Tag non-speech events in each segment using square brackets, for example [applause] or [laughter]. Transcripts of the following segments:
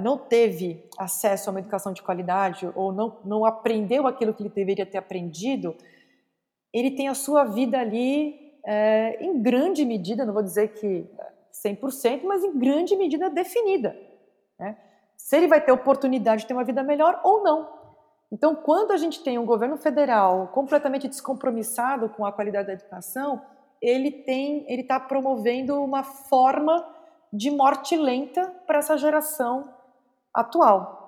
não teve acesso a uma educação de qualidade ou não, não aprendeu aquilo que ele deveria ter aprendido, ele tem a sua vida ali é, em grande medida, não vou dizer que 100%, mas em grande medida definida. Né? Se ele vai ter oportunidade de ter uma vida melhor ou não. Então, quando a gente tem um governo federal completamente descompromissado com a qualidade da educação, ele tem, ele está promovendo uma forma de morte lenta para essa geração atual.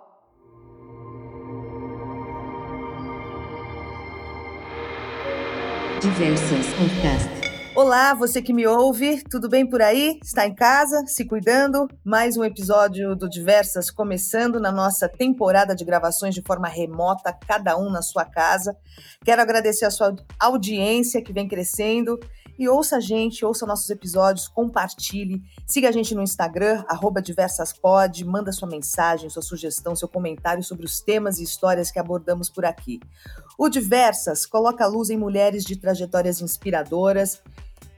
Diversas Podcast. Olá, você que me ouve, tudo bem por aí? Está em casa, se cuidando? Mais um episódio do Diversas começando na nossa temporada de gravações de forma remota, cada um na sua casa. Quero agradecer a sua audiência que vem crescendo e ouça a gente, ouça nossos episódios, compartilhe, siga a gente no Instagram, diversaspod, manda sua mensagem, sua sugestão, seu comentário sobre os temas e histórias que abordamos por aqui. O Diversas coloca a luz em mulheres de trajetórias inspiradoras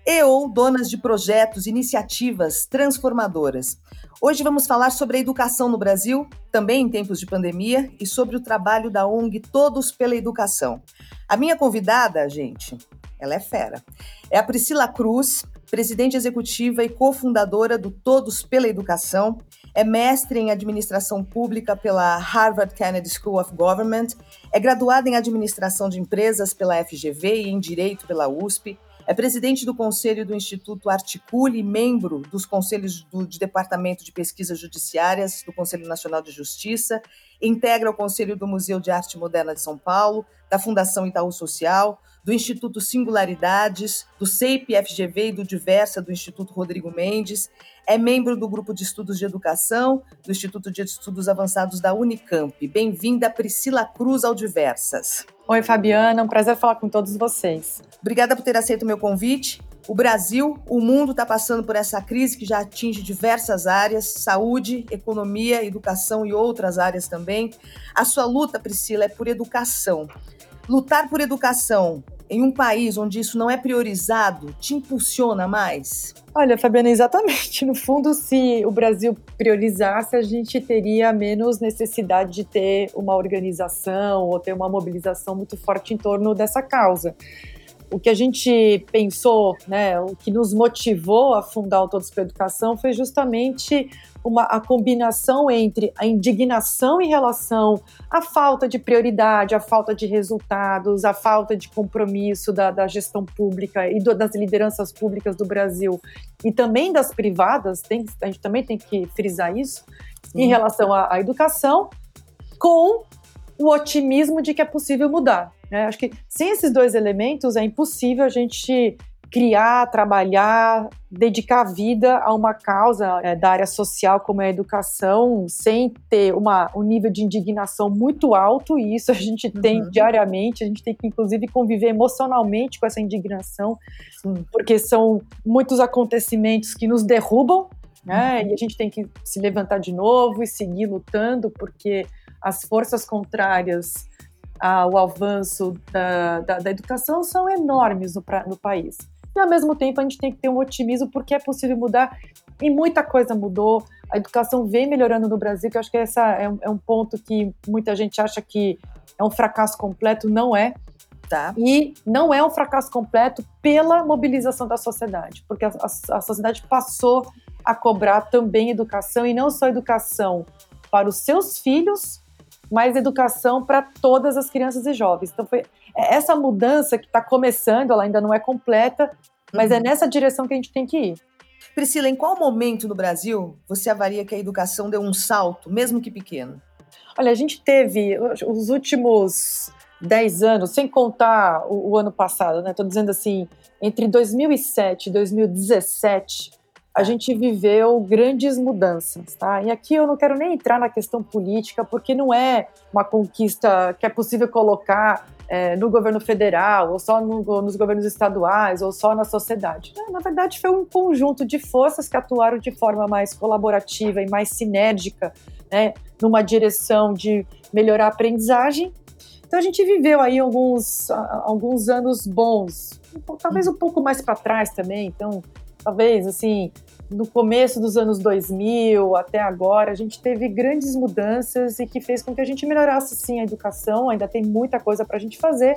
e ou donas de projetos, iniciativas transformadoras. Hoje vamos falar sobre a educação no Brasil, também em tempos de pandemia, e sobre o trabalho da ONG Todos pela Educação. A minha convidada, gente, ela é fera. É a Priscila Cruz, presidente executiva e cofundadora do Todos pela Educação. É mestre em administração pública pela Harvard Kennedy School of Government. É graduada em administração de empresas pela FGV e em direito pela USP. É presidente do Conselho do Instituto Articule, membro dos conselhos do, de Departamento de Pesquisas Judiciárias do Conselho Nacional de Justiça, integra o Conselho do Museu de Arte Moderna de São Paulo, da Fundação Itaú Social, do Instituto Singularidades, do CEIP FGV e do Diversa do Instituto Rodrigo Mendes, é membro do Grupo de Estudos de Educação do Instituto de Estudos Avançados da Unicamp. Bem-vinda, Priscila Cruz, ao Diversas. Oi, Fabiana, é um prazer falar com todos vocês. Obrigada por ter aceito o meu convite. O Brasil, o mundo está passando por essa crise que já atinge diversas áreas: saúde, economia, educação e outras áreas também. A sua luta, Priscila, é por educação. Lutar por educação em um país onde isso não é priorizado te impulsiona mais? Olha, Fabiana, exatamente. No fundo, se o Brasil priorizasse, a gente teria menos necessidade de ter uma organização ou ter uma mobilização muito forte em torno dessa causa o que a gente pensou, né, o que nos motivou a fundar o Todos para a Educação foi justamente uma, a combinação entre a indignação em relação à falta de prioridade, à falta de resultados, à falta de compromisso da, da gestão pública e do, das lideranças públicas do Brasil e também das privadas, tem, a gente também tem que frisar isso, Sim. em relação à, à educação, com o otimismo de que é possível mudar. Né? Acho que sem esses dois elementos é impossível a gente criar, trabalhar, dedicar a vida a uma causa é, da área social como é a educação, sem ter uma, um nível de indignação muito alto, e isso a gente tem uhum. diariamente, a gente tem que inclusive conviver emocionalmente com essa indignação, Sim. porque são muitos acontecimentos que nos derrubam, né? Uhum. E a gente tem que se levantar de novo e seguir lutando, porque as forças contrárias ao avanço da, da, da educação são enormes no, pra, no país. E ao mesmo tempo a gente tem que ter um otimismo porque é possível mudar e muita coisa mudou. A educação vem melhorando no Brasil, que eu acho que essa é um, é um ponto que muita gente acha que é um fracasso completo, não é. Tá. E não é um fracasso completo pela mobilização da sociedade, porque a, a, a sociedade passou a cobrar também educação, e não só educação para os seus filhos, mais educação para todas as crianças e jovens. Então, foi essa mudança que está começando, ela ainda não é completa, mas é uhum. é nessa direção que a gente tem que ir. Priscila, em qual momento no Brasil você avalia que a educação deu um salto, mesmo que pequeno? Olha, a gente teve os últimos 10 anos, sem contar o, o ano passado, né? Estou dizendo assim, entre 2007 e 2017, a gente viveu grandes mudanças, tá? E aqui eu não quero nem entrar na questão política, porque não é uma conquista que é possível colocar é, no governo federal, ou só no, nos governos estaduais, ou só na sociedade. Na verdade, foi um conjunto de forças que atuaram de forma mais colaborativa e mais sinérgica, né, numa direção de melhorar a aprendizagem. Então a gente viveu aí alguns, alguns anos bons, talvez um pouco mais para trás também. Então, talvez assim, no começo dos anos 2000 até agora, a gente teve grandes mudanças e que fez com que a gente melhorasse sim a educação. Ainda tem muita coisa para a gente fazer,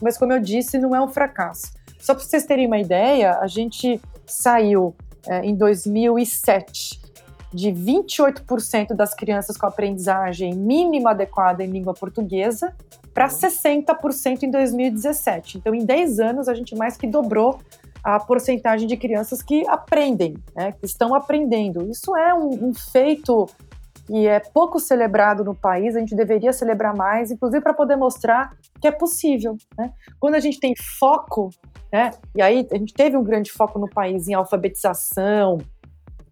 mas como eu disse, não é um fracasso. Só para vocês terem uma ideia, a gente saiu é, em 2007 de 28% das crianças com aprendizagem mínima adequada em língua portuguesa para 60% em 2017. Então, em 10 anos, a gente mais que dobrou a porcentagem de crianças que aprendem, né, que estão aprendendo. Isso é um, um feito que é pouco celebrado no país, a gente deveria celebrar mais, inclusive para poder mostrar que é possível. Né? Quando a gente tem foco, né, e aí a gente teve um grande foco no país em alfabetização,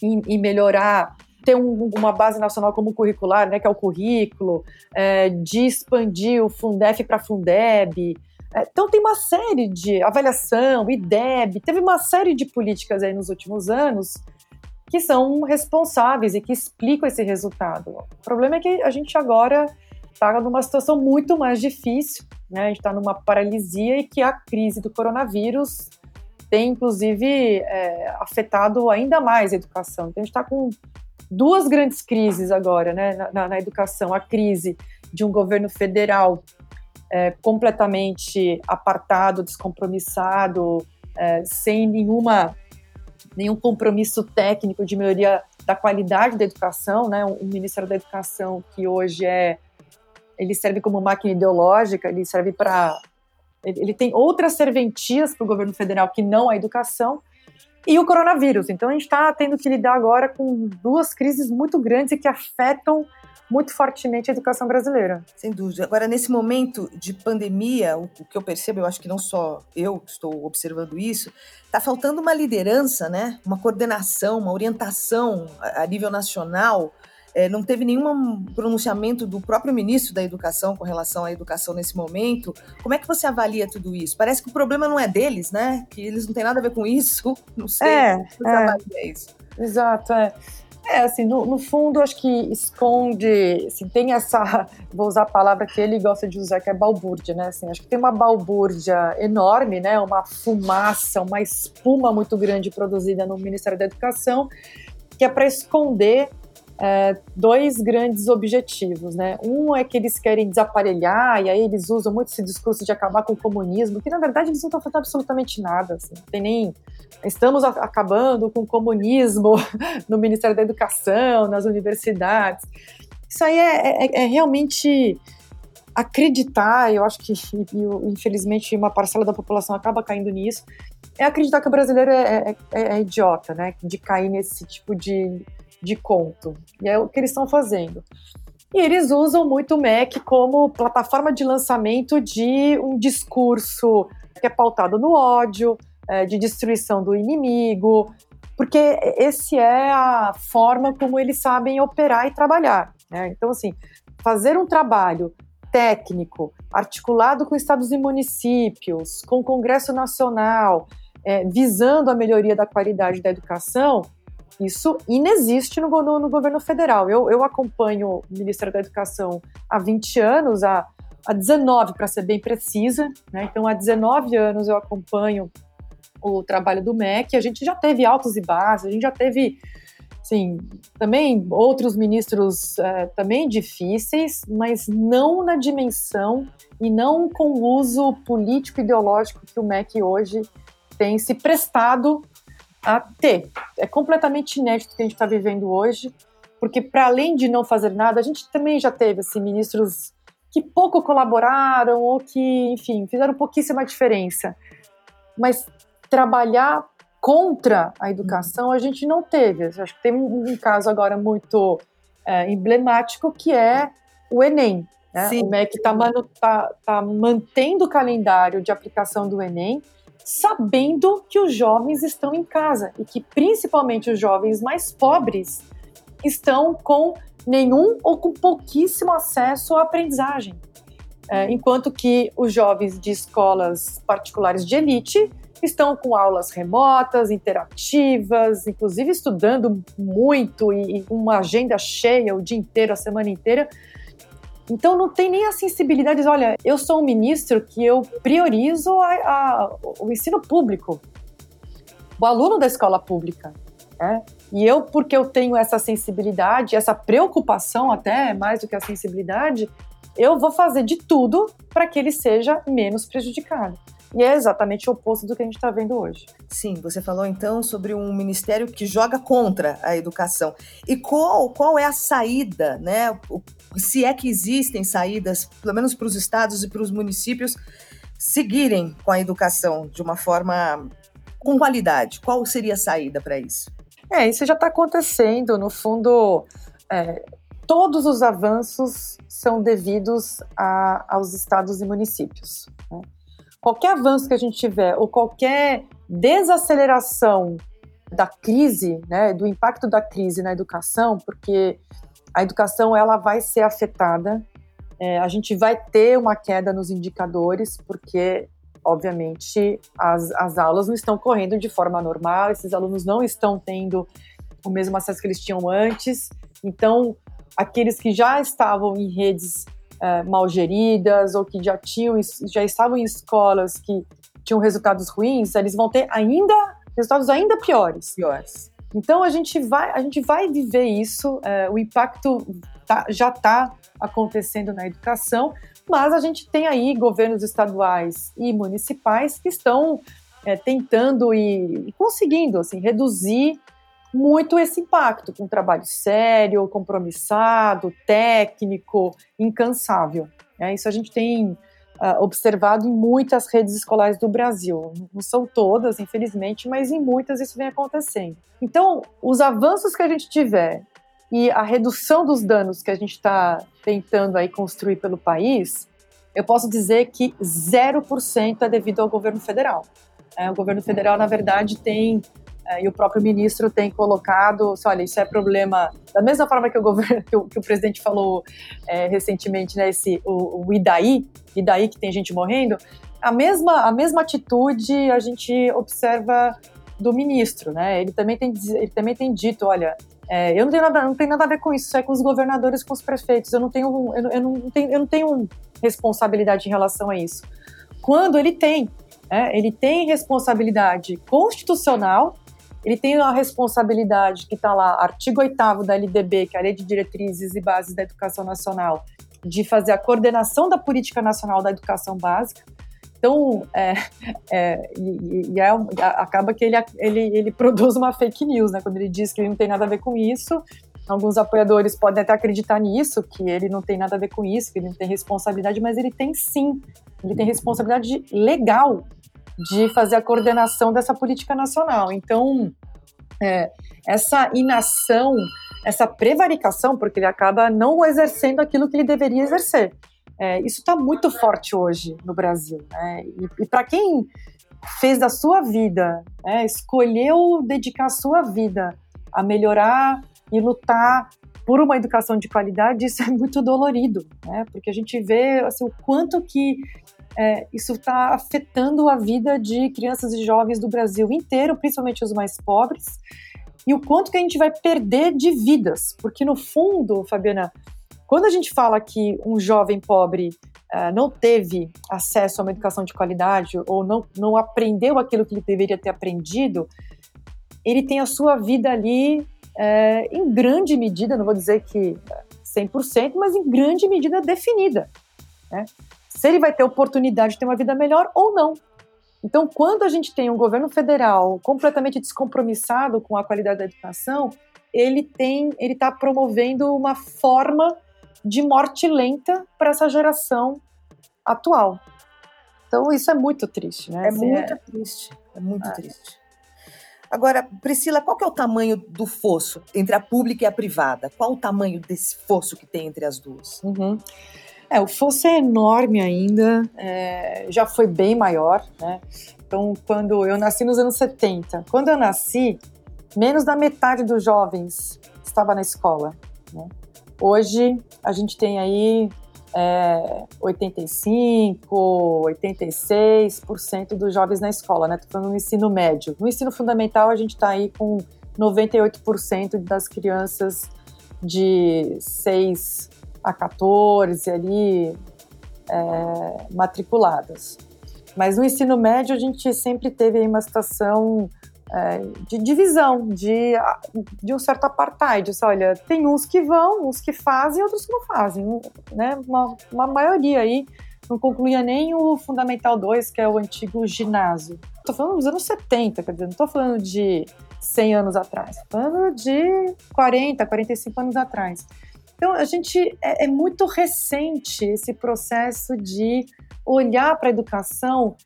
em, em melhorar ter um, uma base nacional como curricular, né, que é o currículo, é, de expandir o Fundef para Fundeb, então tem uma série de avaliação, IDEB, teve uma série de políticas aí nos últimos anos que são responsáveis e que explicam esse resultado. O problema é que a gente agora está numa situação muito mais difícil, né? A gente está numa paralisia e que a crise do coronavírus tem, inclusive, é, afetado ainda mais a educação. Então a gente está com duas grandes crises agora, né, na, na educação. A crise de um governo federal é, completamente apartado, descompromissado, é, sem nenhuma nenhum compromisso técnico de melhoria da qualidade da educação, né? O Ministério da Educação que hoje é ele serve como máquina ideológica, ele serve para ele tem outras serventias para o governo federal que não a educação e o coronavírus. Então a gente está tendo que lidar agora com duas crises muito grandes e que afetam muito fortemente a educação brasileira. Sem dúvida. Agora, nesse momento de pandemia, o, que eu percebo, eu acho que não só eu estou observando isso, está faltando uma liderança, né? uma coordenação, uma orientação a, a nível nacional. É, não teve nenhum pronunciamento do próprio ministro da Educação com relação à educação nesse momento. Como é que você avalia tudo isso? Parece que o problema não é deles, né? Que eles não têm nada a ver com isso. [laughs] Não sei. É, você é. isso? Exato, é. É, assim, no, no, fundo, acho que esconde, assim, tem essa, [laughs] vou usar a palavra que ele gosta de usar, que é balbúrdia, né, assim, acho que tem uma balbúrdia enorme, né, uma fumaça, uma espuma muito grande produzida no Ministério da Educação, que é para esconder é, dois grandes objetivos, né? Um é que eles querem desaparelhar, e aí eles usam muito esse discurso de acabar com o comunismo, que na verdade eles não estão fazendo absolutamente nada, assim, não tem nem... Estamos acabando com o comunismo [laughs] no Ministério da Educação, nas universidades. Isso aí é, é, é realmente acreditar, eu acho que infelizmente uma parcela da população acaba caindo nisso, é acreditar que o brasileiro é, é, é idiota, né? De cair nesse tipo de de conto. E é o que eles estão fazendo. E eles usam muito o MEC como plataforma de lançamento de um discurso que é pautado no ódio, é, de destruição do inimigo, porque esse é a forma como eles sabem operar e trabalhar. Né? Então, assim, fazer um trabalho técnico, articulado com estados e municípios, com o Congresso Nacional, é, visando a melhoria da qualidade da educação, isso inexiste no, no, no governo federal. Eu, eu, acompanho o Ministério da Educação há 20 anos, há, há 19 para ser bem precisa, né? então há 19 anos eu acompanho o trabalho do MEC, a gente já teve altos e baixos, a gente já teve sim, também outros ministros é, também difíceis, mas não na dimensão e não com o uso político ideológico que o MEC hoje tem se prestado a ter. É completamente inédito o que a gente está vivendo hoje, porque para além de não fazer nada, a gente também já teve assim, ministros que pouco colaboraram ou que, enfim, fizeram pouquíssima diferença. Mas trabalhar contra a educação a gente não teve. Eu acho que tem um, caso agora muito é, emblemático que é o Enem. Né? O MEC está tá, tá mantendo o calendário de aplicação do Enem sabendo que os jovens estão em casa e que principalmente os jovens mais pobres estão com nenhum ou com pouquíssimo acesso à aprendizagem. É, enquanto que os jovens de escolas particulares de elite estão com aulas remotas, interativas, inclusive estudando muito e, com uma agenda cheia o dia inteiro, a semana inteira. Então não tem nem a sensibilidade de, olha, eu sou um ministro que eu priorizo a, a, o ensino público, o aluno da escola pública. Né? E eu, porque eu tenho essa sensibilidade, essa preocupação até mais do que a sensibilidade, eu vou fazer de tudo para que ele seja menos prejudicado. E é exatamente o oposto do que a gente está vendo hoje. Sim, você falou então sobre um ministério que joga contra a educação. E qual, qual é a saída, né? Se é que existem saídas, pelo menos para os estados e para os municípios, seguirem com a educação de uma forma com qualidade? Qual seria a saída para isso? É, isso já está acontecendo. No fundo, é, todos os avanços são devidos a, aos estados e municípios. Né? Qualquer avanço que a gente tiver ou qualquer desaceleração da crise, né, do impacto da crise na educação, porque a educação ela vai ser afetada, é, a gente vai ter uma queda nos indicadores, porque obviamente as, as aulas não estão correndo de forma normal, esses alunos não estão tendo o mesmo acesso que eles tinham antes, então aqueles que já estavam em redes é, mal geridas ou que já tinham já estavam em escolas que tinham resultados ruins, eles vão ter ainda resultados ainda piores. Piores. Então a gente vai a gente vai viver isso. É, o impacto tá, já está acontecendo na educação, mas a gente tem aí governos estaduais e municipais que estão é, tentando e, e conseguindo assim reduzir muito esse impacto, com um trabalho sério, compromissado, técnico, incansável. É, isso a gente tem uh, observado em muitas redes escolares do Brasil. Não são todas, infelizmente, mas em muitas isso vem acontecendo. Então, os avanços que a gente tiver e a redução dos danos que a gente está tentando aí construir pelo país, eu posso dizer que 0% é devido ao governo federal. É, o governo federal, na verdade, tem e o próprio ministro tem colocado, assim, olha, isso é problema, da mesma forma que o governo, [laughs] que o, que o presidente falou é, recentemente, né, esse, o, o IDAI, IDAI que tem gente morrendo, a mesma, a mesma atitude a gente observa do ministro, né, ele também tem, ele também tem dito, olha, é, eu não tenho, nada, não tenho nada a ver com isso, isso é com os governadores, com os prefeitos, eu não tenho, eu, eu não tenho, eu não tenho responsabilidade em relação a isso. Quando ele tem, é, ele tem responsabilidade constitucional ele tem a responsabilidade que está lá, artigo 8 da LDB, que é a Lei de Diretrizes e Bases da Educação Nacional, de fazer a coordenação da política nacional da educação básica. Então, é, é, e, e é, acaba que ele, ele, ele produz uma fake news, né? Quando ele diz que ele não tem nada a ver com isso, alguns apoiadores podem até acreditar nisso, que ele não tem nada a ver com isso, que ele não tem responsabilidade, mas ele tem sim. Ele tem responsabilidade legal de fazer a coordenação dessa política nacional. Então, é, essa inação, essa prevaricação, porque ele acaba não exercendo aquilo que ele deveria exercer. É, isso está muito forte hoje no Brasil. Né? E, e para quem fez da sua vida, né, escolheu dedicar a sua vida a melhorar e lutar por uma educação de qualidade, isso é muito dolorido, né? Porque a gente vê assim, o quanto que é, isso está afetando a vida de crianças e jovens do Brasil inteiro, principalmente os mais pobres, e o quanto que a gente vai perder de vidas, porque no fundo, Fabiana, quando a gente fala que um jovem pobre uh, não teve acesso a uma educação de qualidade ou não, não aprendeu aquilo que ele deveria ter aprendido, ele tem a sua vida ali é, em grande medida, não vou dizer que 100%, mas em grande medida definida. Né? Se ele vai ter oportunidade de ter uma vida melhor ou não. Então, quando a gente tem um governo federal completamente descompromissado com a qualidade da educação, ele tem, ele está promovendo uma forma de morte lenta para essa geração atual. Então, isso é muito triste, né? É assim, muito é... triste, é muito é. triste. Agora, Priscila, qual que é o tamanho do fosso entre a pública e a privada? Qual o tamanho desse fosso que tem entre as duas? Uhum. É, o fosso é enorme ainda, é, já foi bem maior, né? Então, quando eu nasci nos anos 70, quando eu nasci, menos da metade dos jovens estava na escola. Né? Hoje, a gente tem aí é, 85, 86% dos jovens na escola, né? Estou no ensino médio. No ensino fundamental, a gente está aí com 98% das crianças de 6 a 14 ali é, matriculadas. Mas no ensino médio a gente sempre teve uma situação é, de divisão, de, de um certo apartheid. Disse, olha, tem uns que vão, uns que fazem, outros que não fazem. Né? Uma, uma maioria aí não concluía nem o Fundamental 2, que é o antigo ginásio. Estou falando dos anos 70, quer dizer, não estou falando de 100 anos atrás, estou falando de 40, 45 anos atrás. Então, a gente é, é muito recente esse processo de olhar para a educação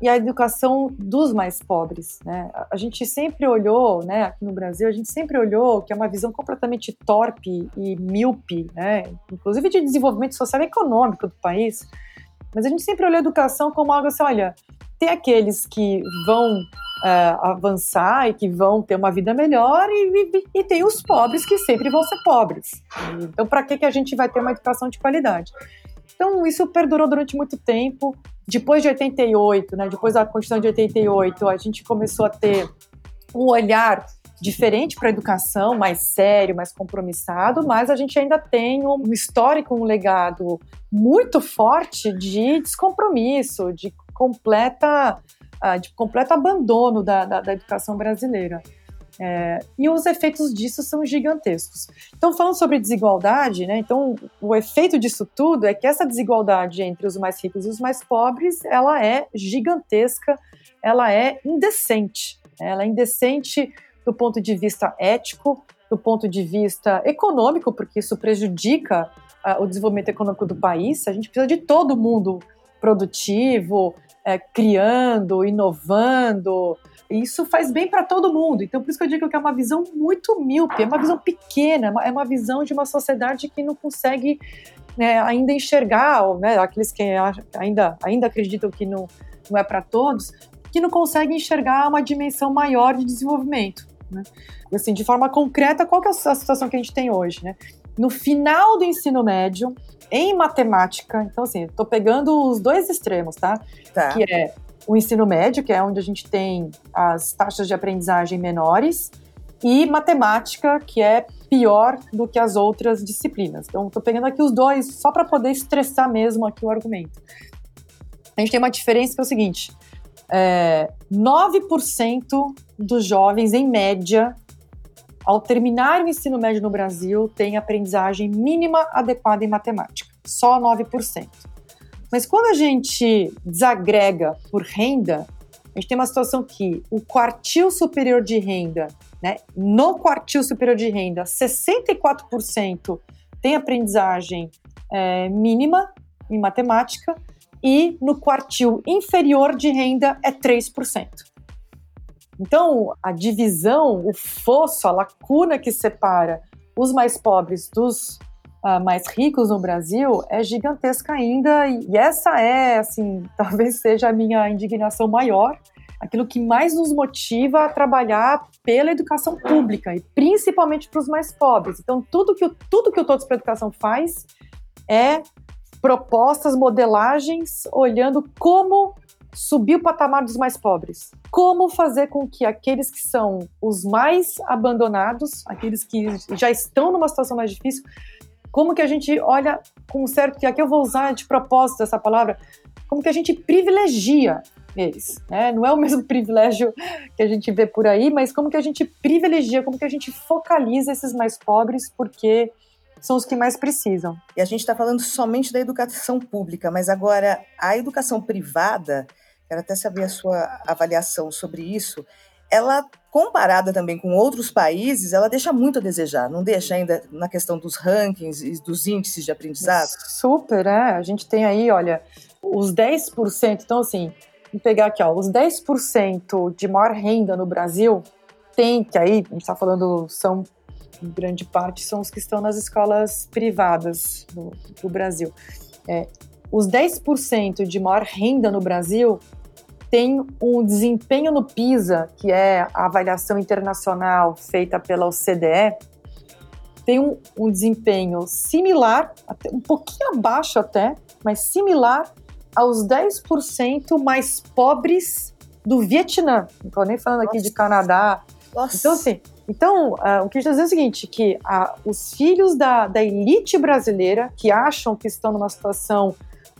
e a educação dos mais pobres. Né? A gente sempre olhou, né, aqui no Brasil, a gente sempre olhou que é uma visão completamente torpe e míope, né, inclusive de desenvolvimento social e econômico do país, mas a gente sempre olhou a educação como algo assim, olha, tem aqueles que vão uh, avançar e que vão ter uma vida melhor e, e, e, tem os pobres que sempre vão ser pobres. Então, para que, que a gente vai ter uma educação de qualidade? Então, isso perdurou durante muito tempo. Depois de 88, né, depois da Constituição de 88, a gente começou a ter um olhar diferente para a educação, mais sério, mais compromissado, mas a gente ainda tem um histórico, um legado muito forte de descompromisso, de completa, uh, de completo abandono da, da, da educação brasileira. É, e os efeitos disso são gigantescos. Então, falando sobre desigualdade, né, então o efeito disso tudo é que essa desigualdade entre os mais ricos e os mais pobres, ela é gigantesca, ela é indecente. Né, ela é indecente do ponto de vista ético, do ponto de vista econômico, porque isso prejudica uh, o desenvolvimento econômico do país. A gente precisa de todo mundo produtivo, é, criando, inovando. Isso faz bem para todo mundo. Então, por isso que eu digo que é uma visão muito míope, é uma visão pequena, é uma visão de uma sociedade que não consegue né, ainda enxergar, ou, né, aqueles que ainda, ainda acreditam que não, não é para todos, que não conseguem enxergar uma dimensão maior de desenvolvimento. Né? Assim, de forma concreta, qual é a situação que a gente tem hoje? Né? No final do ensino médio, em matemática, então assim, estou pegando os dois extremos, tá? tá? Que é o ensino médio, que é onde a gente tem as taxas de aprendizagem menores, e matemática, que é pior do que as outras disciplinas. Então, estou pegando aqui os dois só para poder estressar mesmo aqui o argumento. A gente tem uma diferença que é o seguinte: é, 9% dos jovens, em média, ao terminar o ensino médio no Brasil, têm aprendizagem mínima adequada em matemática. Só 9%. Mas quando a gente desagrega por renda, a gente tem uma situação que o quartil superior de renda, né, no quartil superior de renda, 64% tem aprendizagem é, mínima em matemática e no quartil inferior de renda é 3%. Então, a divisão, o fosso, a lacuna que separa os mais pobres dos uh, mais ricos no Brasil é gigantesca ainda, e essa é, assim, [laughs] talvez seja a minha indignação maior, aquilo que mais nos motiva a trabalhar pela educação pública, e principalmente para os mais pobres. Então, tudo que, tudo que o Todos para a Educação faz é propostas, modelagens, olhando como subir o patamar dos mais pobres. Como fazer com que aqueles que são os mais abandonados, aqueles que já estão numa situação mais difícil, como que a gente olha com certo, que aqui eu vou usar de propósito essa palavra, como que a gente privilegia eles, né? Não é o mesmo [laughs] privilégio que a gente vê por aí, mas como que a gente privilegia, como que a gente focaliza esses mais pobres, porque são os que mais precisam. E a gente está falando somente da educação pública, mas agora a educação privada, quero até saber a sua avaliação sobre isso ela comparada também com outros países, ela deixa muito a desejar, não deixa ainda na questão dos rankings e dos índices de aprendizado? Super, é. A gente tem aí, olha, os 10%, então assim, vamos pegar aqui, ó, os 10% de maior renda no Brasil tem, que aí a gente está falando, são, em grande parte, são os que estão nas escolas privadas do, do Brasil. É, os 10% de maior renda no Brasil tem um desempenho no PISA, que é a avaliação internacional feita pela OCDE, tem um, um desempenho similar, um pouquinho abaixo até, mas similar aos 10% mais pobres do Vietnã. Não estou nem falando aqui Nossa. de Canadá. Nossa. Então, assim, então, uh, o que a gente está dizendo é o seguinte, que uh, os filhos da, da elite brasileira, que acham que estão numa situação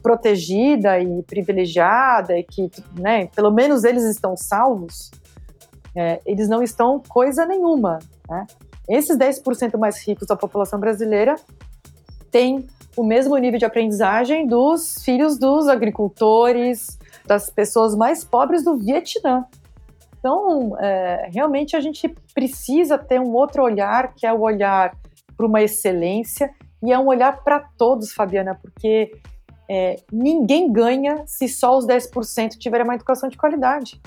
protegida e privilegiada, e que, né, pelo menos eles estão salvos, é, eles não estão coisa nenhuma, né? Esses 10% mais ricos da população brasileira têm o mesmo nível de aprendizagem dos filhos dos agricultores, das pessoas mais pobres do Vietnã. Então, é, realmente a gente precisa ter um outro olhar, que é o olhar para uma excelência, e é um olhar para todos, Fabiana, porque é, ninguém ganha se só os 10% tiverem uma educação de qualidade.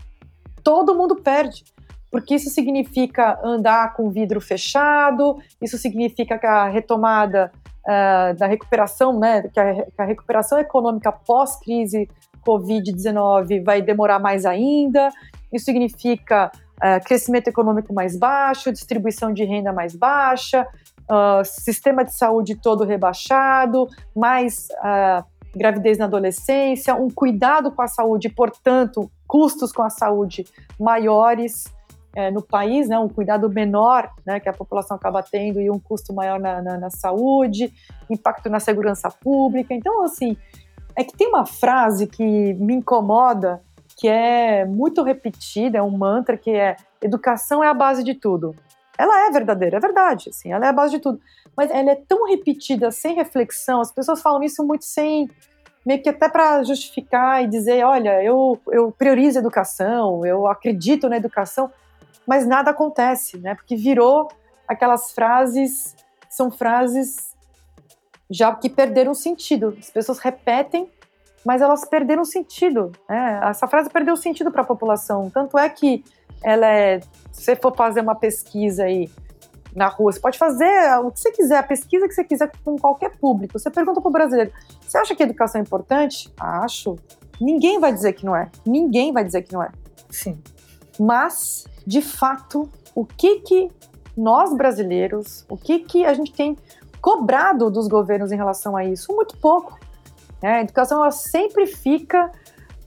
Todo mundo perde porque isso significa andar com vidro fechado, isso significa que a retomada uh, da recuperação, né, que a, que a recuperação econômica pós-crise Covid-19 vai demorar mais ainda, isso significa uh, crescimento econômico mais baixo, distribuição de renda mais baixa, uh, sistema de saúde todo rebaixado, mais gravidez na adolescência, um cuidado com a saúde, portanto, custos com a saúde maiores é, no país, né, um cuidado menor né, que a população acaba tendo e um custo maior na, na, na, saúde, impacto na segurança pública. Então, assim, é que tem uma frase que me incomoda, que é muito repetida, é um mantra, que é educação é a base de tudo. Ela é verdadeira, é verdade, assim, ela é a base de tudo. Mas ela é tão repetida, sem reflexão, as pessoas falam isso muito sem, meio que até para justificar e dizer, olha, eu, eu priorizo a educação, eu acredito na educação, mas nada acontece, né? Porque virou aquelas frases, são frases já que perderam sentido. As pessoas repetem, mas elas perderam sentido. Né? Essa frase perdeu sentido para a população. Tanto é que ela é, se você for fazer uma pesquisa aí na rua, você pode fazer o que você quiser, a pesquisa que você quiser com qualquer público. Você pergunta para o brasileiro: você acha que a educação é importante? Acho. Ninguém vai dizer que não é. Ninguém vai dizer que não é. Sim. Mas de fato, o que que nós brasileiros, o que que a gente tem cobrado dos governos em relação a isso? Muito pouco. Né? A educação ela sempre fica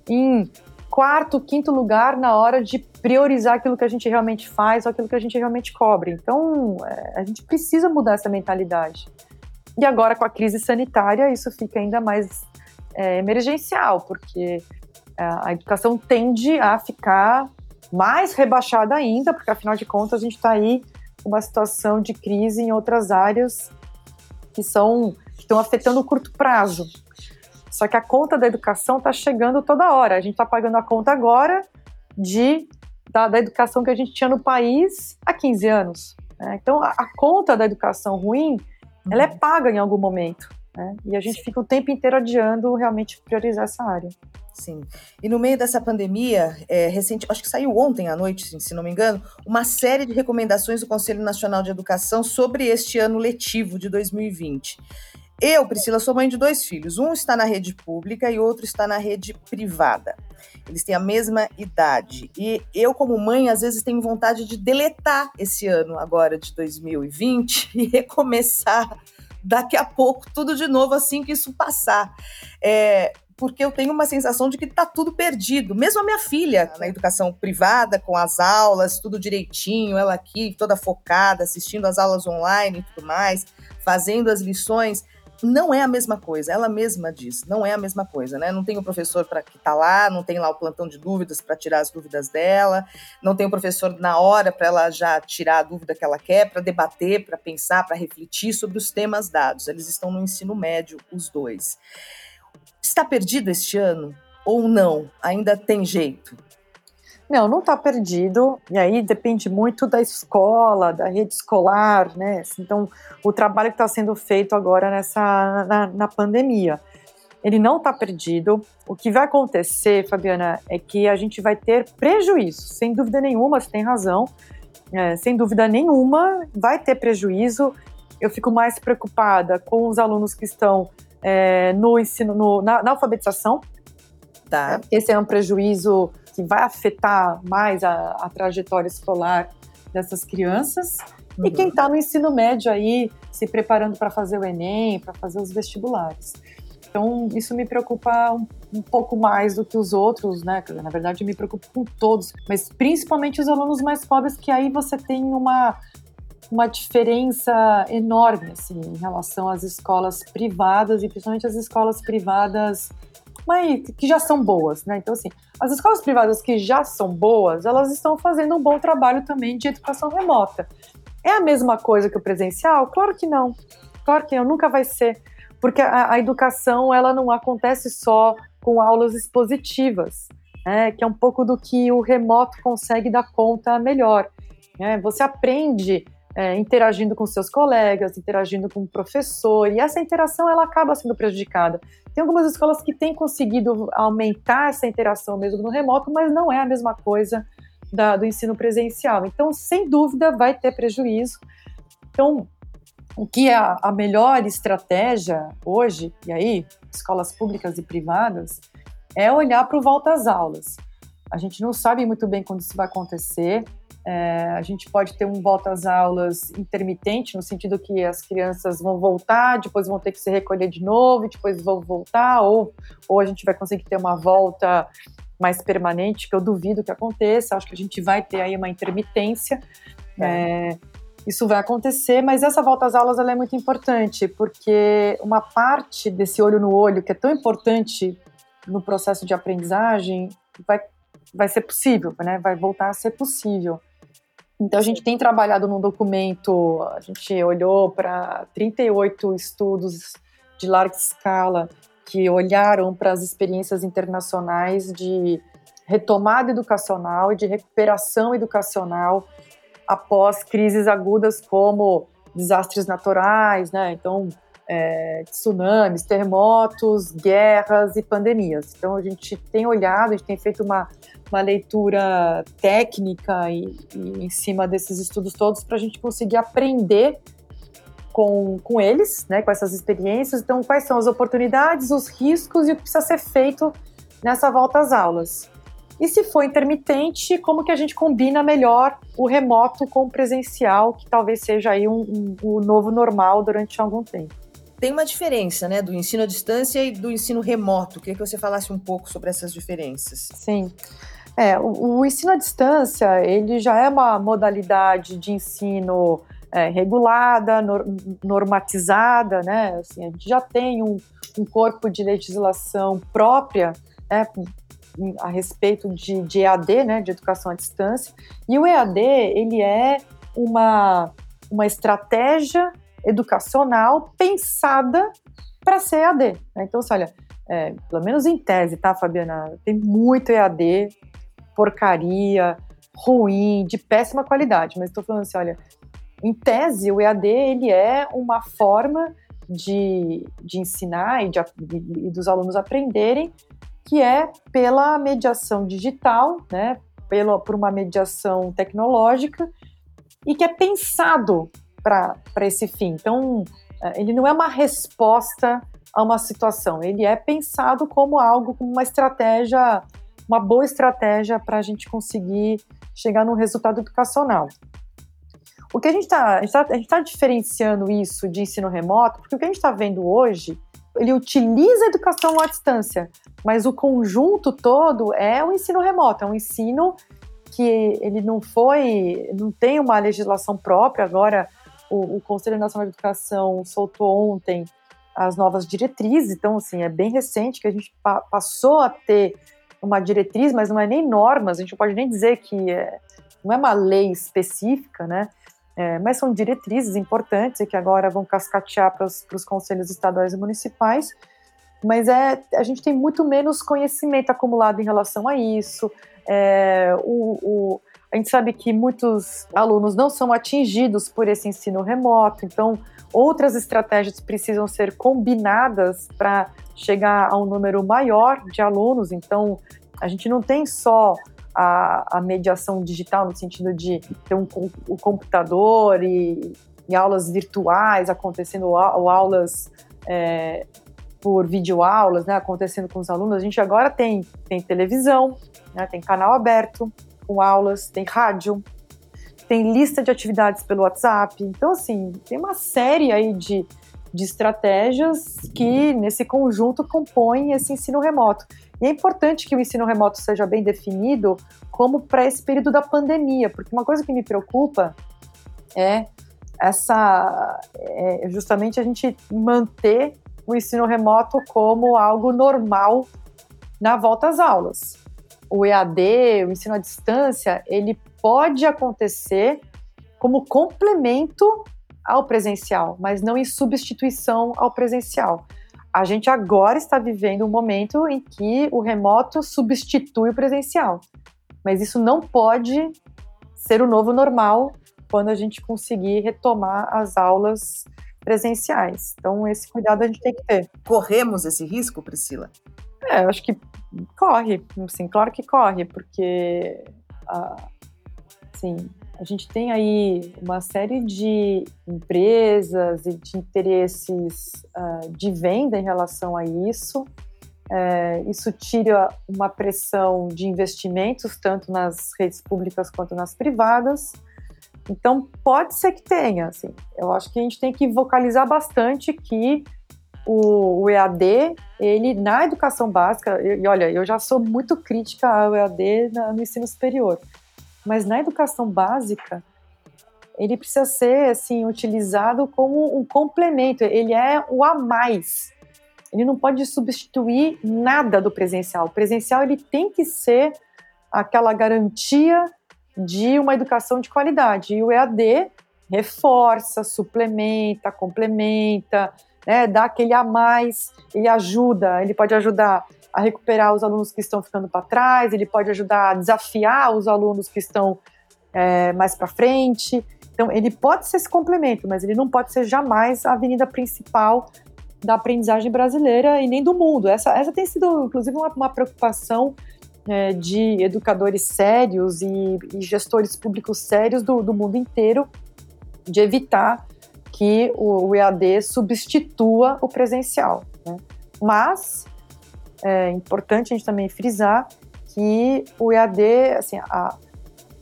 em quarto, quinto lugar na hora de priorizar aquilo que a gente realmente faz ou aquilo que a gente realmente cobre. Então, é, a gente precisa mudar essa mentalidade. E agora, com a crise sanitária, isso fica ainda mais é, emergencial, porque a educação tende a ficar mais rebaixada ainda, porque afinal de contas a gente está aí uma situação de crise em outras áreas que são que estão afetando o curto prazo. Só que a conta da educação está chegando toda hora. A gente está pagando a conta agora de da, da, educação que a gente tinha no país há 15 anos. Né? Então, a, a, conta da educação ruim, uhum. ela é uhum. paga em algum momento. Né? E a gente fica o tempo inteiro adiando realmente priorizar essa área. Sim. E no meio dessa pandemia, é, recente, acho que saiu ontem à noite, se não me engano, uma série de recomendações do Conselho Nacional de Educação sobre este ano letivo de 2020. Eu, Priscila, sou mãe de dois filhos. Um está na rede pública e outro está na rede privada. Eles têm a mesma idade. E eu, como mãe, às vezes tenho vontade de deletar esse ano agora de 2020 [laughs] e recomeçar daqui a pouco tudo de novo assim que isso passar. É, porque eu tenho uma sensação de que está tudo perdido. Mesmo a minha filha, na educação privada, com as aulas, tudo direitinho, ela aqui toda focada, assistindo as aulas online e tudo mais, fazendo as lições não é a mesma coisa. Ela mesma diz, não é a mesma coisa, né? Não tem o professor para que está lá, não tem lá o plantão de dúvidas para tirar as dúvidas dela, não tem o professor na hora para ela já tirar a dúvida que ela quer, para debater, para pensar, para refletir sobre os temas dados. Eles estão no ensino médio, os dois. Está perdido este ano ou não? Ainda tem jeito? Não, não está perdido, e aí depende muito da escola, da rede escolar, né? Então, o trabalho que está sendo feito agora nessa, na, na pandemia. Ele não está perdido. O que vai acontecer, Fabiana, é que a gente vai ter prejuízo, sem dúvida nenhuma, você tem razão, é, sem dúvida nenhuma, vai ter prejuízo. Eu fico mais preocupada com os alunos que estão é, no ensino, no, na, na alfabetização, Tá. Esse é um prejuízo que vai afetar mais a, a trajetória escolar dessas crianças. Uhum. E quem está no ensino médio aí, se preparando para fazer o Enem, para fazer os vestibulares. Então, isso me preocupa um, um, pouco mais do que os outros, né? Na verdade, me preocupa com todos, mas principalmente os alunos mais pobres, que aí você tem uma, uma diferença enorme, assim, em relação às escolas privadas, e principalmente as escolas privadas mas que já são boas, né? Então, assim, as escolas privadas que já são boas, elas estão fazendo um bom trabalho também de educação remota. É a mesma coisa que o presencial? Claro que não. Claro que não, nunca vai ser. Porque a, a educação, ela não acontece só com aulas expositivas, né? que é um pouco do que o remoto consegue dar conta melhor. Né? Você aprende é, interagindo com seus colegas, interagindo com o professor, e essa interação ela acaba sendo prejudicada. Tem algumas escolas que têm conseguido aumentar essa interação mesmo no remoto, mas não é a mesma coisa da, do ensino presencial. Então, sem dúvida, vai ter prejuízo. Então, o que é a, a melhor estratégia hoje, e aí, escolas públicas e privadas, é olhar para o volta às aulas. A gente não sabe muito bem quando isso vai acontecer. É, a gente pode ter um volta às aulas intermitente, no sentido que as crianças vão voltar, depois vão ter que se recolher de novo, depois vão voltar, ou, ou a gente vai conseguir ter uma volta mais permanente, que eu duvido que aconteça. Acho que a gente vai ter aí uma intermitência. É. É, isso vai acontecer, mas essa volta às aulas é muito importante, porque uma parte desse olho no olho, que é tão importante no processo de aprendizagem, vai, vai ser possível, né? vai voltar a ser possível. Então, a gente tem trabalhado num documento, a gente olhou para 38 estudos de larga escala que olharam para as experiências internacionais de retomada educacional e de recuperação educacional após crises agudas como desastres naturais, né? Então, é, tsunamis, terremotos, guerras e pandemias. Então, a gente tem olhado, a gente tem feito uma uma leitura técnica e, e em cima desses estudos todos para a gente conseguir aprender com, com eles, né, com essas experiências. Então, quais são as oportunidades, os riscos e o que precisa ser feito nessa volta às aulas. E se for intermitente, como que a gente combina melhor o remoto com o presencial, que talvez seja aí um, um, um novo normal durante algum tempo. Tem uma diferença, né, do ensino à distância e do ensino remoto. Queria que você falasse um pouco sobre essas diferenças. Sim. É, o, o, ensino à distância, ele já é uma modalidade de ensino é, regulada, nor, normatizada, né? Assim, a gente já tem um, um corpo de legislação própria, né, a respeito de, de EAD, né, de educação à distância. E o EAD, ele é uma, uma estratégia educacional pensada para ser EAD. Né? Então, assim, olha, é, pelo menos em tese, tá, Fabiana? Tem muito EAD, porcaria, ruim, de péssima qualidade, mas estou falando assim, olha, em tese o EAD ele é uma forma de, de ensinar e, de, e dos alunos aprenderem que é pela mediação digital, né, pela, por uma mediação tecnológica e que é pensado para esse fim. Então, é, ele não é uma resposta a uma situação, ele é pensado como algo, como uma estratégia uma boa estratégia para a gente conseguir chegar num resultado educacional. O que a gente está tá, tá diferenciando isso de ensino remoto, porque o que a gente está vendo hoje, ele utiliza a educação à distância, mas o conjunto todo é o ensino remoto, é um ensino que ele não foi, não tem uma legislação própria. Agora, o, o Conselho Nacional de Educação soltou ontem as novas diretrizes, então, assim, é bem recente que a gente pa passou a ter uma diretriz, mas não é nem normas, a gente não pode nem dizer que é, não é uma lei específica, né? É, mas são diretrizes importantes e que agora vão cascatear para os conselhos estaduais e municipais. Mas é, a gente tem muito menos conhecimento acumulado em relação a isso. É, o, o, a gente sabe que muitos alunos não são atingidos por esse ensino remoto, então outras estratégias precisam ser combinadas para chegar a um número maior de alunos. Então, a gente não tem só a, a mediação digital no sentido de ter um, o computador e, e aulas virtuais acontecendo ou aulas é, por videoaulas, né, acontecendo com os alunos, a gente agora tem, tem televisão, né, tem canal aberto com aulas, tem rádio, tem lista de atividades pelo WhatsApp. Então, assim, tem uma série aí de, de estratégias que, nesse conjunto, compõem esse ensino remoto. E é importante que o ensino remoto seja bem definido como para esse período da pandemia, porque uma coisa que me preocupa é essa é justamente a gente manter o ensino remoto como algo normal na volta às aulas. O EAD, o ensino à distância, ele pode acontecer como complemento ao presencial, mas não em substituição ao presencial. A gente agora está vivendo um momento em que o remoto substitui o presencial, mas isso não pode ser o novo normal quando a gente conseguir retomar as aulas presenciais. Então, esse cuidado a gente tem que ter. Corremos esse risco, Priscila? É, acho que corre, sim, claro que corre, porque assim, a gente tem aí uma série de empresas e de interesses uh, de venda em relação a isso. É, isso tira uma pressão de investimentos, tanto nas redes públicas quanto nas privadas. Então, pode ser que tenha, assim. Eu acho que a gente tem que vocalizar bastante que o, o EAD, ele na educação básica, e, olha, eu já sou muito crítica ao EAD na, no ensino superior, mas na educação básica, ele precisa ser, assim, utilizado como um complemento, ele é o a mais. Ele não pode substituir nada do presencial. O presencial, ele tem que ser aquela garantia de uma educação de qualidade. E o EAD reforça, suplementa, complementa, né, dá aquele a mais, ele ajuda, ele pode ajudar a recuperar os alunos que estão ficando para trás, ele pode ajudar a desafiar os alunos que estão é, mais para frente. Então, ele pode ser esse complemento, mas ele não pode ser jamais a avenida principal da aprendizagem brasileira e nem do mundo. Essa, essa tem sido, inclusive, uma, uma preocupação é, de educadores sérios e, e, gestores públicos sérios do, do mundo inteiro de evitar que o, EAD substitua o presencial. Né? Mas é importante a gente também frisar que o EAD, assim, a,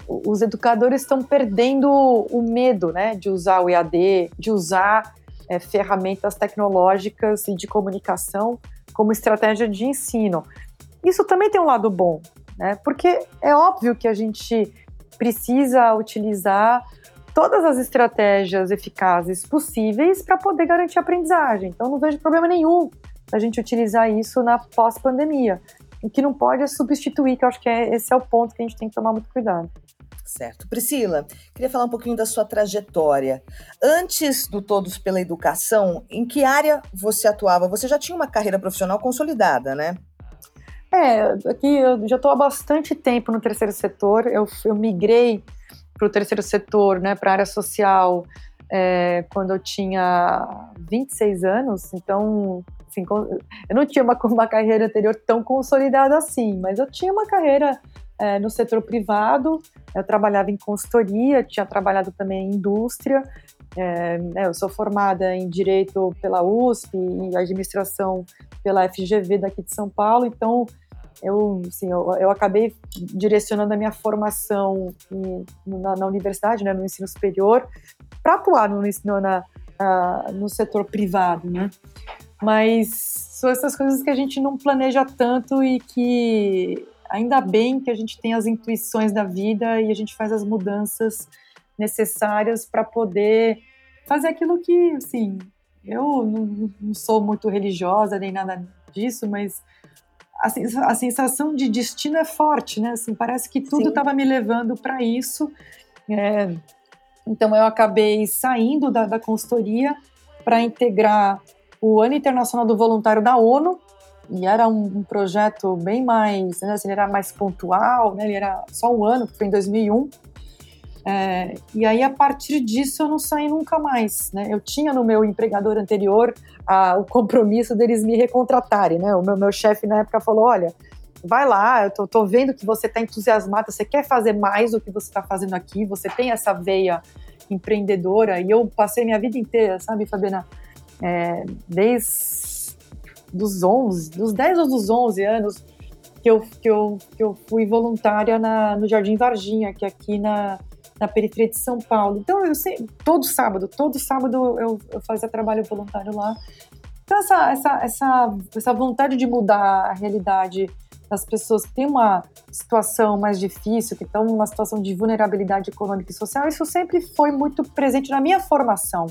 os educadores estão perdendo o medo né, de usar o EAD, de usar é, ferramentas tecnológicas e de comunicação como estratégia de ensino. Isso também tem um lado bom, né? Porque é óbvio que a gente precisa utilizar todas as estratégias eficazes possíveis para poder garantir a aprendizagem. Então, não vejo problema nenhum a gente utilizar isso na pós-pandemia. O que não pode é substituir, que eu acho que é, esse é o ponto que a gente tem que tomar muito cuidado. Certo. Priscila, queria falar um pouquinho da sua trajetória. Antes do Todos pela Educação, em que área você atuava? Você já tinha uma carreira profissional consolidada, né? É, aqui eu já estou há bastante tempo no terceiro setor. Eu, eu migrei para o terceiro setor, né, para a área social, é, quando eu tinha 26 anos. Então, assim, eu não tinha uma, [laughs] uma carreira anterior tão consolidada assim, mas eu tinha uma carreira é, no setor privado. Eu trabalhava em consultoria, tinha trabalhado também em indústria. É, né, eu sou formada em Direito pela USP e Administração pela FGV daqui de São Paulo, então eu, assim, eu, eu acabei direcionando a minha formação em, na, na, universidade, né, no ensino superior, para atuar no, no, na, no setor privado, né? Mas são essas coisas que a gente não planeja tanto e que ainda bem que a gente tem as intuições da vida e a gente faz as mudanças necessárias para poder fazer aquilo que, assim, eu não, não sou muito religiosa nem nada disso, mas a, sensação de destino é forte, né? Assim, parece que tudo estava me levando para isso. É, então eu acabei saindo da, da consultoria para integrar o Ano Internacional do Voluntário da ONU, e era um, um projeto bem mais, né, assim, ele era mais pontual, né, ele era só um ano, foi em 2001, é, e aí, a partir disso, eu não saí nunca mais. Né? Eu tinha no meu empregador anterior a, o compromisso deles me recontratarem. Né? O meu, meu chefe na época falou: olha, vai lá, eu tô, tô vendo que você está entusiasmada, você quer fazer mais do que você está fazendo aqui, você tem essa veia empreendedora. E eu passei minha vida inteira, sabe, Fabiana? É, desde dos 11, dos 10 ou dos 11 anos, que eu, que eu, que eu fui voluntária na, no Jardim Varginha, que é aqui na, na periferia de São Paulo. Então, eu sei, todo sábado, todo sábado eu, eu fazia trabalho voluntário lá. Então, essa, essa, essa, essa vontade de mudar a realidade das pessoas que têm uma situação mais difícil, que estão numa situação de vulnerabilidade econômica e social, isso sempre foi muito presente na minha formação.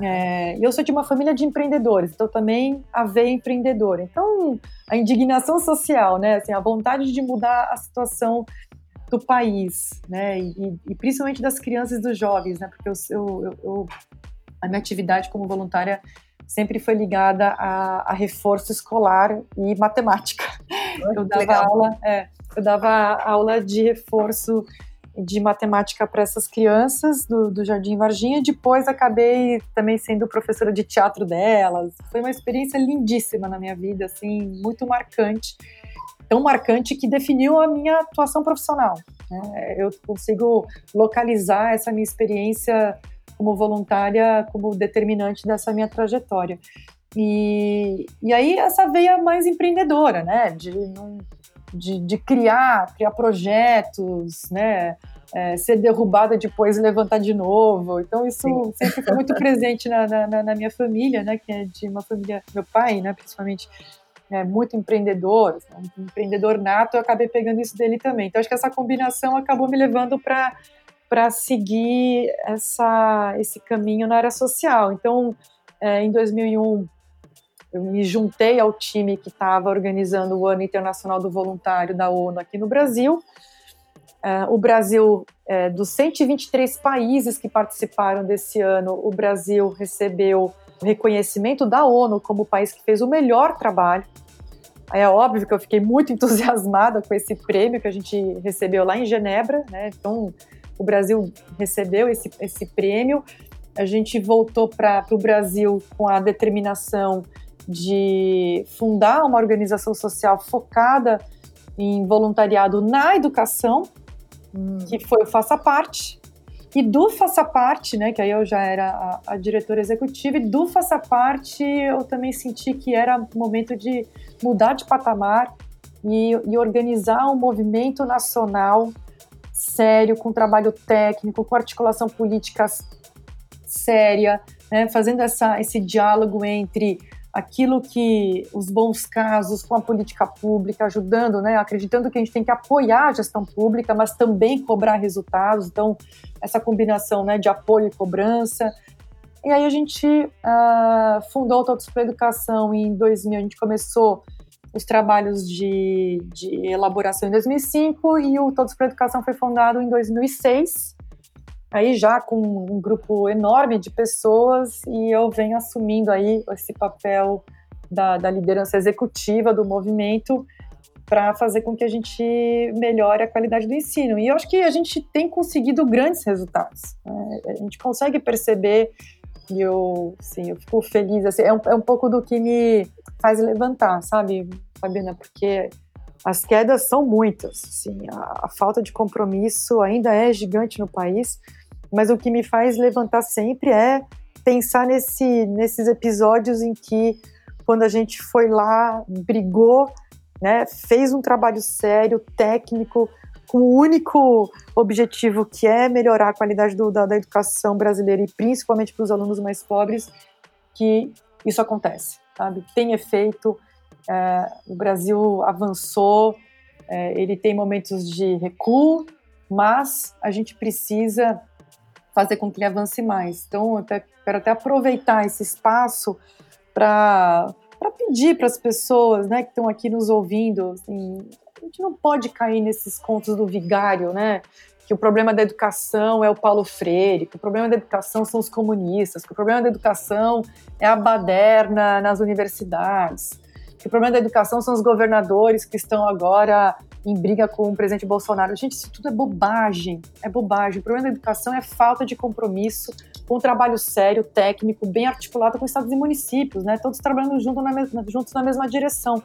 É, eu sou de uma família de empreendedores, então também a veia empreendedora. Então, a indignação social, né, assim, a vontade de mudar a situação do país, né, e, e principalmente das crianças e dos jovens, né, porque eu, eu, eu, a minha atividade como voluntária sempre foi ligada a, a reforço escolar e matemática. eu dava aula, é, eu dava aula de reforço de matemática para essas crianças do, do Jardim Varginha. Depois acabei também sendo professora de teatro delas. Foi uma experiência lindíssima na minha vida, assim, muito marcante. Tão marcante que definiu a minha atuação profissional. Né? Eu consigo localizar essa minha experiência como voluntária como determinante dessa minha trajetória. E, e aí essa veia mais empreendedora, né? De de, de criar, criar projetos, né? É, ser derrubada depois e levantar de novo. Então isso Sim. sempre foi muito presente na, na, na, minha família, né? Que é de uma família, meu pai, né? Principalmente é, muito empreendedor, um empreendedor nato. Eu acabei pegando isso dele também. Então acho que essa combinação acabou me levando para para seguir essa, esse caminho na área social. Então, é, em 2001 eu me juntei ao time que estava organizando o Ano Internacional do Voluntário da ONU aqui no Brasil. Uh, o Brasil, é, dos 123 países que participaram desse ano, o Brasil recebeu reconhecimento da ONU como o país que fez o melhor trabalho. É óbvio que eu fiquei muito [laughs] entusiasmada com esse prêmio que a gente recebeu lá em Genebra, né? Então, o Brasil recebeu esse, esse prêmio. A gente voltou para o Brasil com a determinação de fundar uma organização social focada em voluntariado na educação, hum. que foi o Faça Parte. E do Faça Parte, né, que aí eu já era a, a, diretora executiva, e do Faça Parte eu também senti que era momento de mudar de patamar e, e organizar um movimento nacional sério, com trabalho técnico, com articulação política séria, né, fazendo essa, esse diálogo entre aquilo que os bons casos com a política pública, ajudando, né, acreditando que a gente tem que apoiar a gestão pública, mas também cobrar resultados. Então, essa combinação né, de apoio e cobrança. E aí a gente uh, fundou o Todos para Educação em 2000, a gente começou os trabalhos de, de elaboração em 2005 e o Todos para Educação foi fundado em 2006 aí já com um grupo enorme de pessoas e eu venho assumindo aí esse papel da, da liderança executiva do movimento para fazer com que a gente melhore a qualidade do ensino. E eu acho que a gente tem conseguido grandes resultados. Né? A gente consegue perceber e eu, sim, eu fico feliz. Assim, é, um, é um pouco do que me faz levantar, sabe, Fabiana? Porque as quedas são muitas. Assim, a, a, falta de compromisso ainda é gigante no país, mas o que me faz levantar sempre é pensar nesse, nesses episódios em que, quando a gente foi lá, brigou, né, fez um trabalho sério, técnico, com o único objetivo que é melhorar a qualidade do, da, da educação brasileira e principalmente para os alunos mais pobres, que isso acontece, sabe? Tem efeito, é, o Brasil avançou, é, ele tem momentos de recuo, mas a gente precisa fazer com que ele avance mais. Então, eu até, quero até aproveitar esse espaço para pedir para as pessoas né, que estão aqui nos ouvindo, assim, a gente não pode cair nesses contos do vigário, né? Que o problema da educação é o Paulo Freire, que o problema da educação são os comunistas, que o problema da educação é a baderna nas universidades que o problema da educação são os governadores que estão agora em briga com o presidente Bolsonaro. Gente, isso tudo é bobagem, é bobagem. O problema da educação é falta de compromisso com um trabalho sério, técnico, bem articulado com estados e municípios, né? Todos trabalhando junto na mesma, juntos na mesma direção.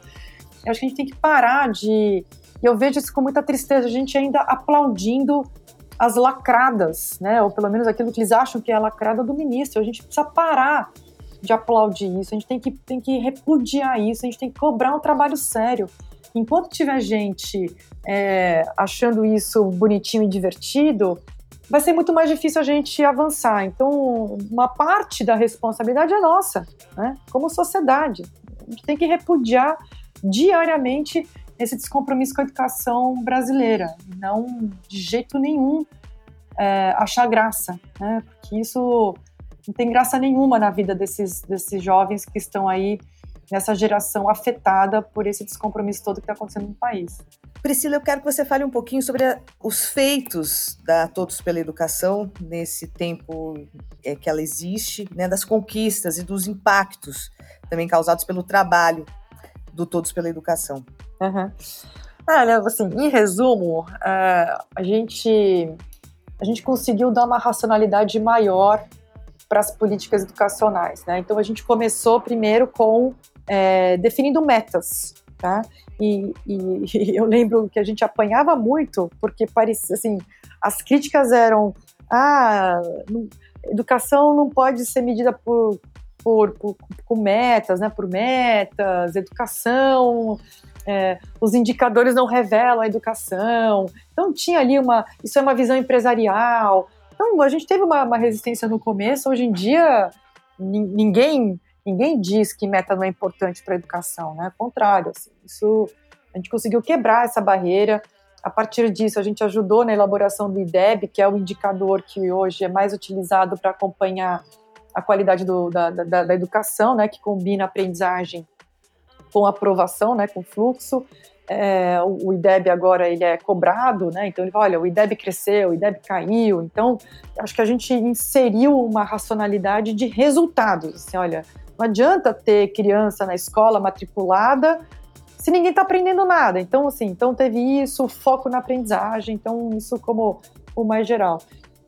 Eu acho que a gente tem que parar de. E eu vejo isso com muita tristeza, a gente ainda aplaudindo as lacradas, né? Ou pelo menos aquilo que eles acham que é a lacrada do ministro. A gente precisa parar de aplaudir isso, a gente tem que, tem que repudiar isso, a gente tem que cobrar um trabalho sério. Enquanto tiver gente é, achando isso bonitinho e divertido, vai ser muito mais difícil a gente avançar. Então, uma parte da responsabilidade é nossa, né? como sociedade. A gente tem que repudiar diariamente esse descompromisso com a educação brasileira, não de jeito nenhum é, achar graça, né? porque isso não tem graça nenhuma na vida desses, desses jovens que estão aí nessa geração afetada por esse descompromisso todo que está acontecendo no país. Priscila, eu quero que você fale um pouquinho sobre a, os feitos da Todos pela Educação nesse tempo é, que ela existe, né, das conquistas e dos impactos também causados pelo trabalho do Todos pela Educação. Uhum. Olha, assim, em resumo, uh, a gente a gente conseguiu dar uma racionalidade maior para as políticas educacionais, né? Então a gente começou primeiro com é, definindo metas, tá? E, e, e, [laughs] eu lembro que a gente apanhava muito, porque parecia assim, as críticas eram ah, não, educação não pode ser medida por, por, por, por metas, né? Por metas, educação, é, os indicadores não revelam a educação. Então tinha ali uma, isso é uma visão empresarial. Então a gente teve uma, uma resistência no começo. Hoje em dia ninguém ninguém diz que meta não é importante para a educação, né? Ao contrário, assim, isso a gente conseguiu quebrar essa barreira. A partir disso, a gente ajudou na elaboração do IDEB, que é o indicador que hoje é mais utilizado para acompanhar a qualidade do, da, da, da, educação, né, que combina aprendizagem com aprovação, né, com fluxo. É, o IDEB agora ele é cobrado, né? Então ele fala, olha, o IDEB cresceu, o IDEB caiu. Então acho que a gente inseriu uma racionalidade de resultados. Assim, olha, não adianta ter criança na escola matriculada se ninguém está aprendendo nada. Então, assim, então teve isso, foco na aprendizagem, então isso como o mais geral.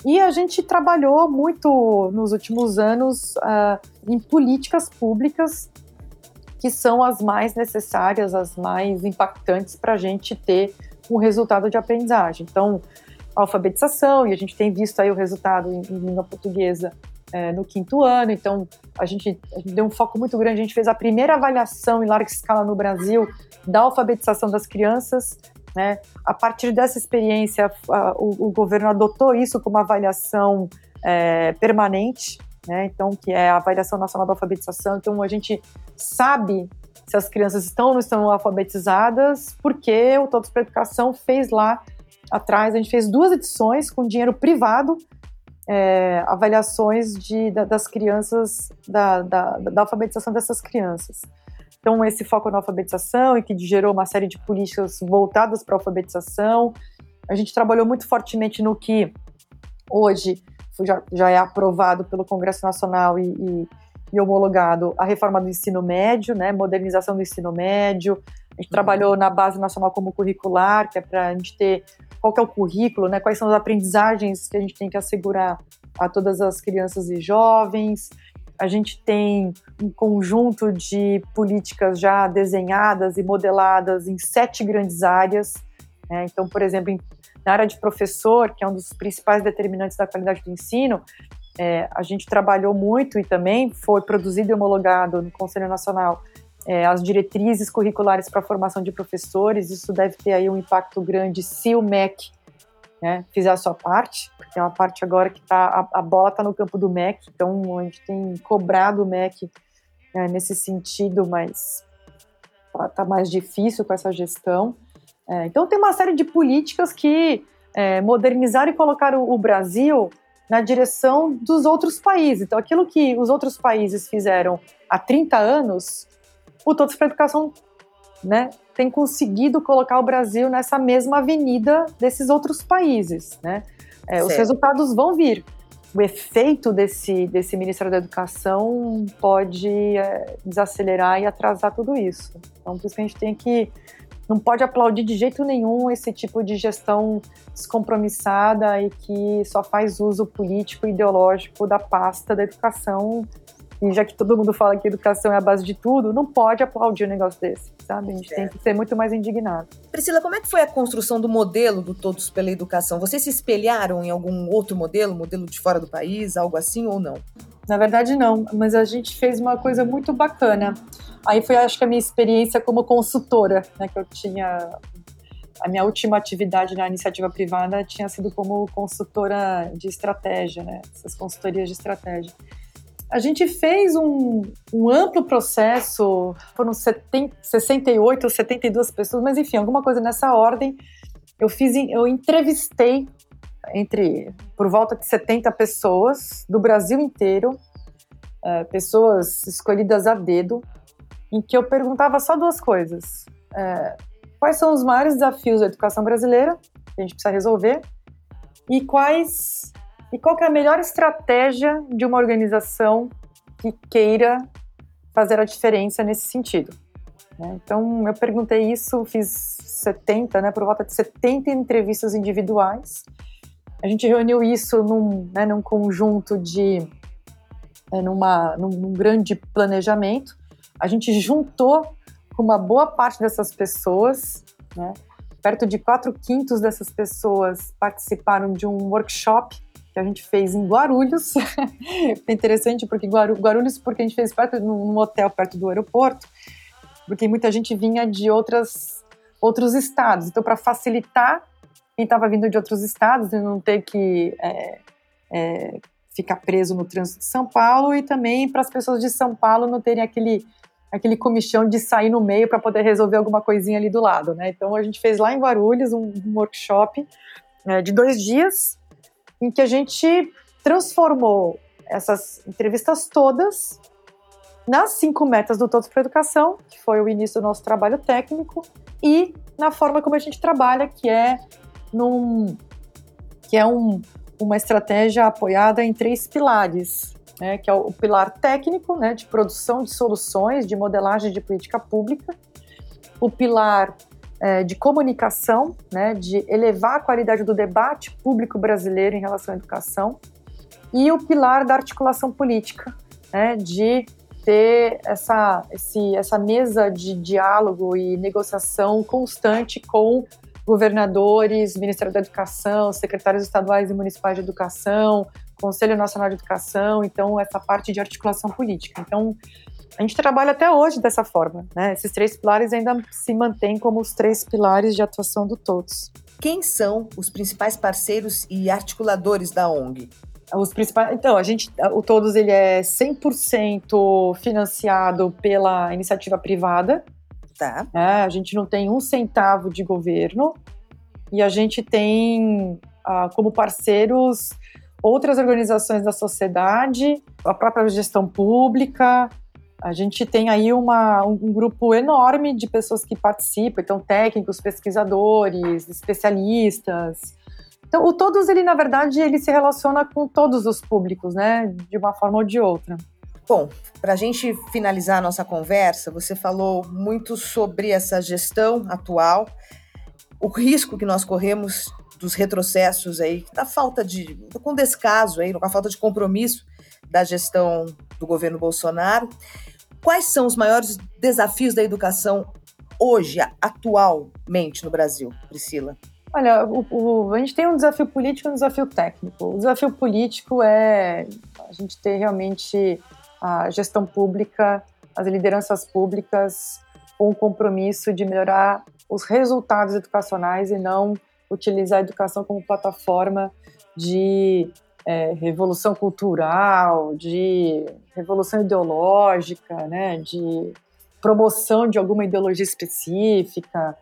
E a gente trabalhou muito nos últimos anos uh, em políticas públicas que são as mais necessárias, as mais impactantes para a gente ter um resultado de aprendizagem. Então, alfabetização, e a gente tem visto aí o resultado em, em língua portuguesa é, no quinto ano, então a gente, a gente, deu um foco muito grande, a gente fez a primeira avaliação em larga escala no Brasil da alfabetização das crianças, né? A partir dessa experiência, a, o, o, governo adotou isso como avaliação é, permanente, né? Então, que é a avaliação nacional da alfabetização. Então, a gente sabe se as crianças estão ou não estão alfabetizadas, porque o Todos para Educação fez lá atrás, a gente fez duas edições com dinheiro privado é, avaliações de, da, das crianças, da, da, da, alfabetização dessas crianças. Então, esse foco na alfabetização e que gerou uma série de políticas voltadas para a alfabetização. A gente trabalhou muito fortemente no que hoje já, já é aprovado pelo Congresso Nacional e, e, e, homologado a reforma do ensino médio, né, modernização do ensino médio. A gente uhum. trabalhou na base nacional como curricular, que é para a gente ter qual que é o currículo, né? Quais são as aprendizagens que a gente tem que assegurar a todas as crianças e jovens. A gente tem um conjunto de políticas já desenhadas e modeladas em sete grandes áreas. Né? Então, por exemplo, na área de professor, que é um dos principais determinantes da qualidade do ensino, é, a gente trabalhou muito e também foi produzido e homologado no Conselho Nacional é, as diretrizes curriculares para a formação de professores, isso deve ter aí um impacto grande se o MEC né, fizer a sua parte, porque é uma parte agora que tá, a, a bola está no campo do MEC, então a gente tem cobrado o MEC é, nesse sentido, mas está tá mais difícil com essa gestão. É, então tem uma série de políticas que é, modernizaram e colocaram o Brasil na direção dos outros países. Então aquilo que os outros países fizeram há 30 anos, o Todos para a Educação né, tem conseguido colocar o Brasil nessa mesma avenida desses outros países. Né? É, os resultados vão vir. O efeito desse, desse Ministério da Educação pode é, desacelerar e atrasar tudo isso. Então, por isso que a gente tem que. Não pode aplaudir de jeito nenhum esse tipo de gestão descompromissada e que só faz uso político e ideológico da pasta da educação e já que todo mundo fala que educação é a base de tudo, não pode aplaudir um negócio desse, sabe? A gente é. tem que ser muito mais indignado. Priscila, como é que foi a construção do modelo do Todos pela Educação? Vocês se espelharam em algum outro modelo, modelo de fora do país, algo assim ou não? na verdade não, mas a gente fez uma coisa muito bacana. Aí foi, acho que a minha experiência como consultora, né, que eu tinha a minha última atividade na iniciativa privada tinha sido como consultora de estratégia, né? Essas consultorias de estratégia. A gente fez um, um amplo processo, foram 70, 68 ou 72 pessoas, mas enfim, alguma coisa nessa ordem. Eu fiz, eu entrevistei entre por volta de 70 pessoas do Brasil inteiro, é, pessoas escolhidas a dedo, em que eu perguntava só duas coisas. É, quais são os maiores desafios da educação brasileira que a gente precisa resolver e quais e qual é a melhor estratégia de uma organização que queira fazer a diferença nesse sentido. Né? Então, eu perguntei isso, fiz 70, né, por volta de 70 entrevistas individuais, a gente reuniu isso num, né, num conjunto de. É, numa, num, num grande planejamento. A gente juntou com uma boa parte dessas pessoas, né, perto de quatro quintos dessas pessoas participaram de um workshop que a gente fez em Guarulhos. [laughs] é interessante porque Guarulhos, porque a gente fez perto num hotel perto do aeroporto, porque muita gente vinha de outras outros estados. Então, para facilitar quem estava vindo de outros estados e não ter que é, é, ficar preso no trânsito de São Paulo e também para as pessoas de São Paulo não terem aquele aquele comichão de sair no meio para poder resolver alguma coisinha ali do lado, né? Então a gente fez lá em Guarulhos um, um workshop é, de dois dias em que a gente transformou essas entrevistas todas nas cinco metas do Todos para a Educação, que foi o início do nosso trabalho técnico, e na forma como a gente trabalha, que é num que é um, uma estratégia apoiada em três pilares, né, que é o pilar técnico, né, de produção de soluções, de modelagem de política pública, o pilar é, de comunicação, né, de elevar a qualidade do debate público brasileiro em relação à educação, e o pilar da articulação política, né, de ter essa, esse, essa mesa de diálogo e negociação constante com governadores, Ministério da Educação, secretários estaduais e municipais de educação, Conselho Nacional de Educação, então essa parte de articulação política. Então, a gente trabalha até hoje dessa forma, né? Esses três pilares ainda se mantêm como os três pilares de atuação do todos. Quem são os principais parceiros e articuladores da ONG? Os principais, então, a gente, o Todos ele é 100% financiado pela iniciativa privada, Tá. É, a gente não tem um centavo de governo e a gente tem ah, como parceiros outras organizações da sociedade, a própria gestão pública. A gente tem aí uma, um grupo enorme de pessoas que participam, então técnicos, pesquisadores, especialistas. Então, o todos ele na verdade ele se relaciona com todos os públicos, né, de uma forma ou de outra. Bom, para a gente finalizar a nossa conversa, você falou muito sobre essa gestão atual, o risco que nós corremos dos retrocessos aí, da falta de, com descaso aí, com a falta de compromisso da gestão do governo Bolsonaro. Quais são os maiores desafios da educação hoje, atualmente no Brasil, Priscila? Olha, o, o, a gente tem um desafio político e um desafio técnico. O desafio político é a gente ter realmente a gestão pública, as lideranças públicas com o compromisso de melhorar os resultados educacionais e não utilizar a educação como plataforma de é, revolução cultural, de revolução ideológica, né, de promoção de alguma ideologia específica,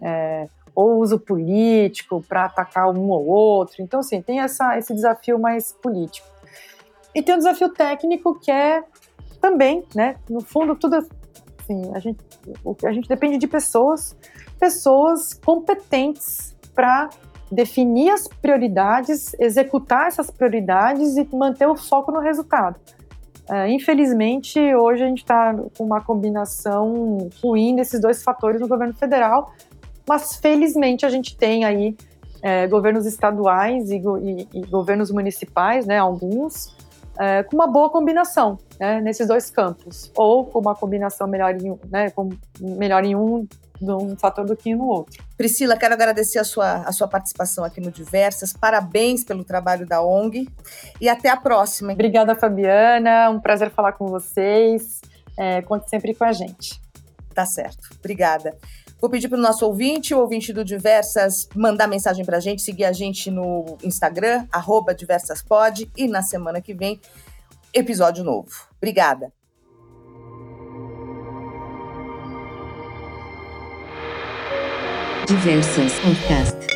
é, ou uso político para atacar um ou outro. Então, assim, tem essa, esse desafio mais político. E tem um desafio técnico que é também, né? No fundo, tudo assim, a gente, a gente depende de pessoas, pessoas competentes para definir as prioridades, executar essas prioridades e manter o foco no resultado. É, infelizmente, hoje a gente está com uma combinação ruim desses dois fatores no governo federal, mas felizmente a gente tem aí é, governos estaduais e, e, e, governos municipais, né, alguns, é, com uma boa combinação né, nesses dois campos, ou com uma combinação melhor em, né, com, melhor em um de um fator do que no outro. Priscila, quero agradecer a sua, a sua participação aqui no Diversas. Parabéns pelo trabalho da ONG e até a próxima. Obrigada, Fabiana. Um prazer falar com vocês. É, conte sempre com a gente. Tá certo. Obrigada. Vou pedir para o nosso ouvinte, o ouvinte do Diversas, mandar mensagem para a gente, seguir a gente no Instagram, diversaspod, e na semana que vem, episódio novo. Obrigada. Diversas Podcast.